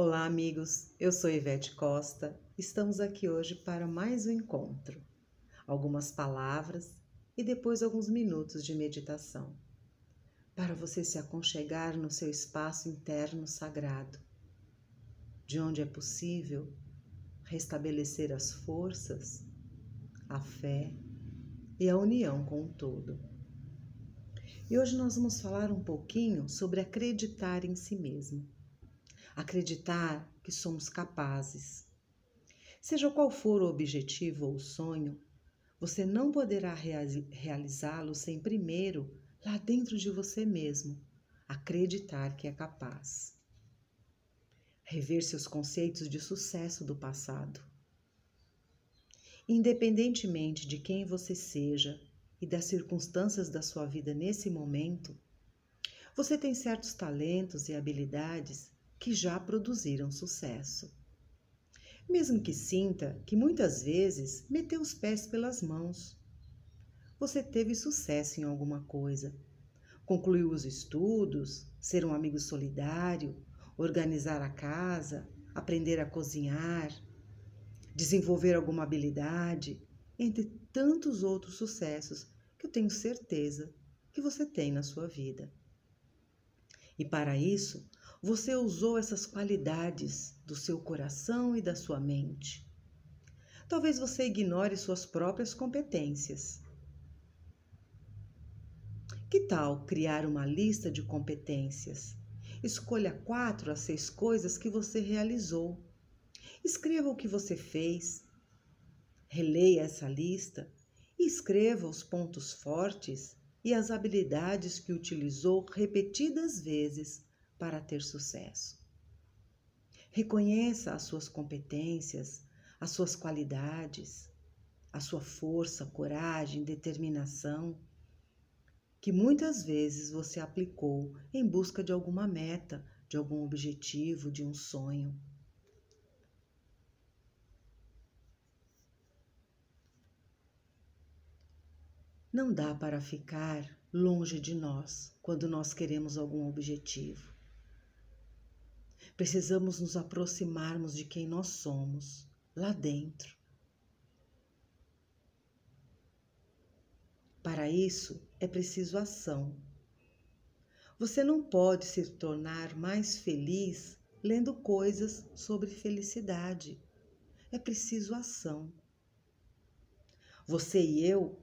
Olá, amigos. Eu sou Ivete Costa. Estamos aqui hoje para mais um encontro. Algumas palavras e depois alguns minutos de meditação. Para você se aconchegar no seu espaço interno sagrado, de onde é possível restabelecer as forças, a fé e a união com o todo. E hoje nós vamos falar um pouquinho sobre acreditar em si mesmo acreditar que somos capazes. Seja qual for o objetivo ou sonho, você não poderá realizá-lo sem primeiro, lá dentro de você mesmo, acreditar que é capaz. Rever seus conceitos de sucesso do passado. Independentemente de quem você seja e das circunstâncias da sua vida nesse momento, você tem certos talentos e habilidades que já produziram sucesso. Mesmo que sinta que muitas vezes meteu os pés pelas mãos. Você teve sucesso em alguma coisa. Concluiu os estudos, ser um amigo solidário, organizar a casa, aprender a cozinhar, desenvolver alguma habilidade, entre tantos outros sucessos que eu tenho certeza que você tem na sua vida. E para isso, você usou essas qualidades do seu coração e da sua mente. Talvez você ignore suas próprias competências. Que tal criar uma lista de competências? Escolha quatro a seis coisas que você realizou. Escreva o que você fez. Releia essa lista e escreva os pontos fortes e as habilidades que utilizou repetidas vezes para ter sucesso. Reconheça as suas competências, as suas qualidades, a sua força, coragem, determinação, que muitas vezes você aplicou em busca de alguma meta, de algum objetivo, de um sonho. Não dá para ficar longe de nós quando nós queremos algum objetivo. Precisamos nos aproximarmos de quem nós somos, lá dentro. Para isso é preciso ação. Você não pode se tornar mais feliz lendo coisas sobre felicidade. É preciso ação. Você e eu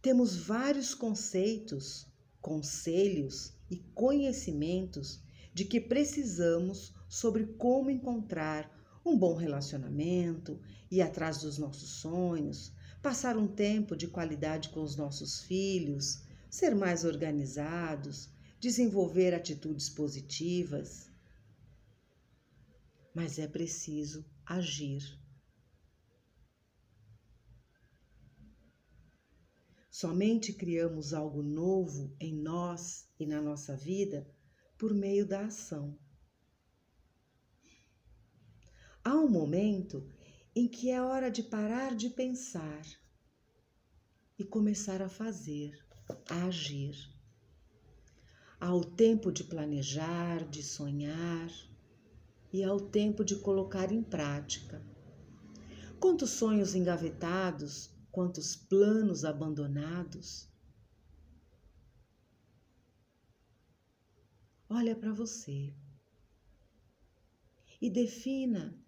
temos vários conceitos, conselhos e conhecimentos de que precisamos sobre como encontrar um bom relacionamento, ir atrás dos nossos sonhos, passar um tempo de qualidade com os nossos filhos, ser mais organizados, desenvolver atitudes positivas. Mas é preciso agir. Somente criamos algo novo em nós e na nossa vida por meio da ação. Há um momento em que é hora de parar de pensar e começar a fazer, a agir. Há o tempo de planejar, de sonhar e há o tempo de colocar em prática. Quantos sonhos engavetados, quantos planos abandonados. Olha para você e defina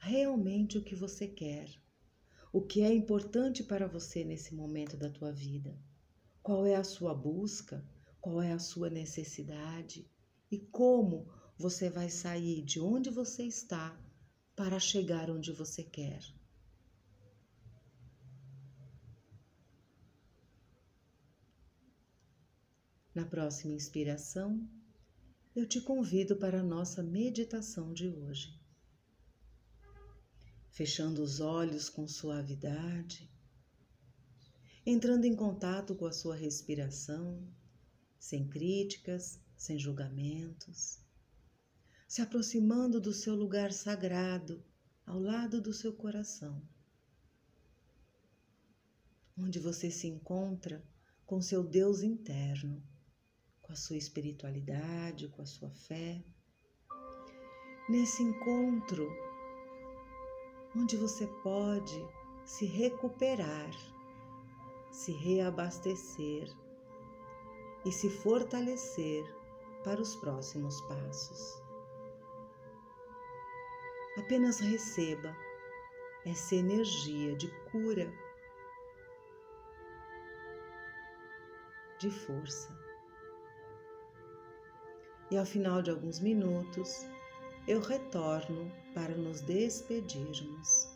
realmente o que você quer, o que é importante para você nesse momento da tua vida, qual é a sua busca, qual é a sua necessidade e como você vai sair de onde você está para chegar onde você quer. Na próxima inspiração, eu te convido para a nossa meditação de hoje fechando os olhos com suavidade, entrando em contato com a sua respiração, sem críticas, sem julgamentos, se aproximando do seu lugar sagrado ao lado do seu coração, onde você se encontra com seu Deus interno, com a sua espiritualidade, com a sua fé. Nesse encontro onde você pode se recuperar, se reabastecer e se fortalecer para os próximos passos. Apenas receba essa energia de cura, de força. E ao final de alguns minutos, eu retorno para nos despedirmos.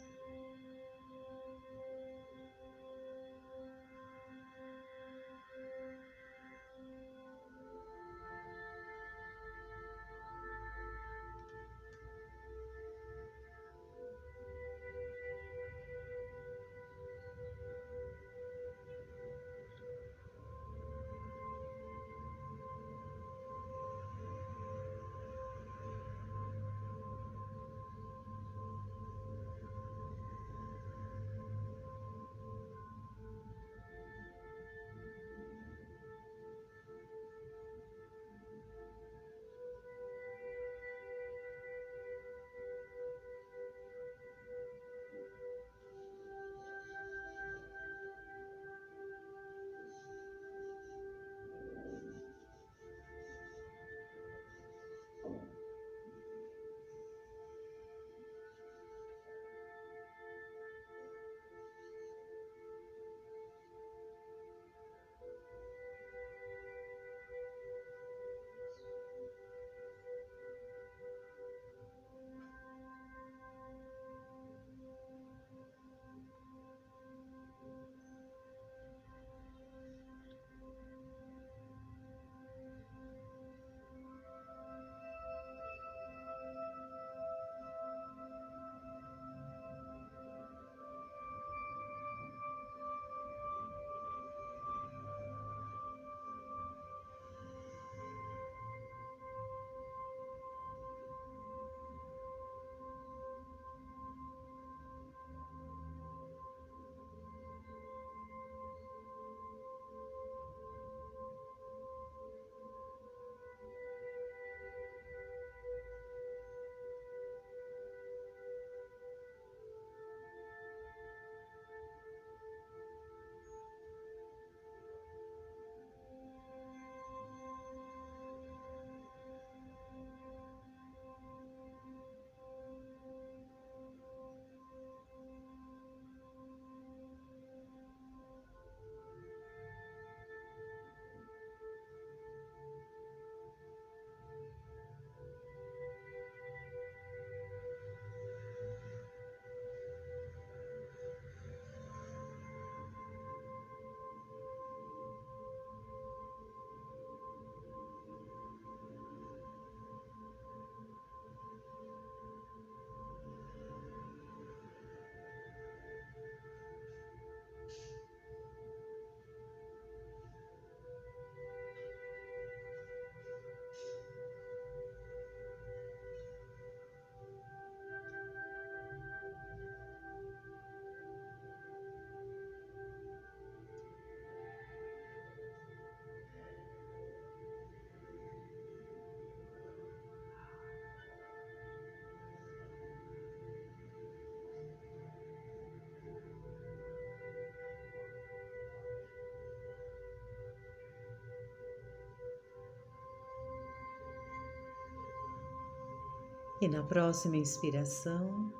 E na próxima inspiração,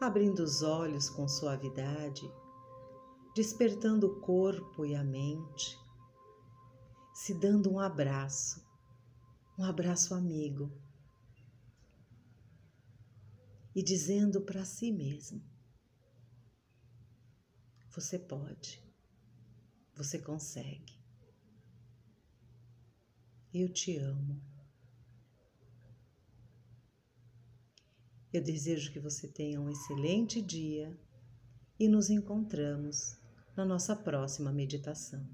abrindo os olhos com suavidade, despertando o corpo e a mente, se dando um abraço, um abraço amigo, e dizendo para si mesmo: Você pode, você consegue, eu te amo. Eu desejo que você tenha um excelente dia e nos encontramos na nossa próxima meditação.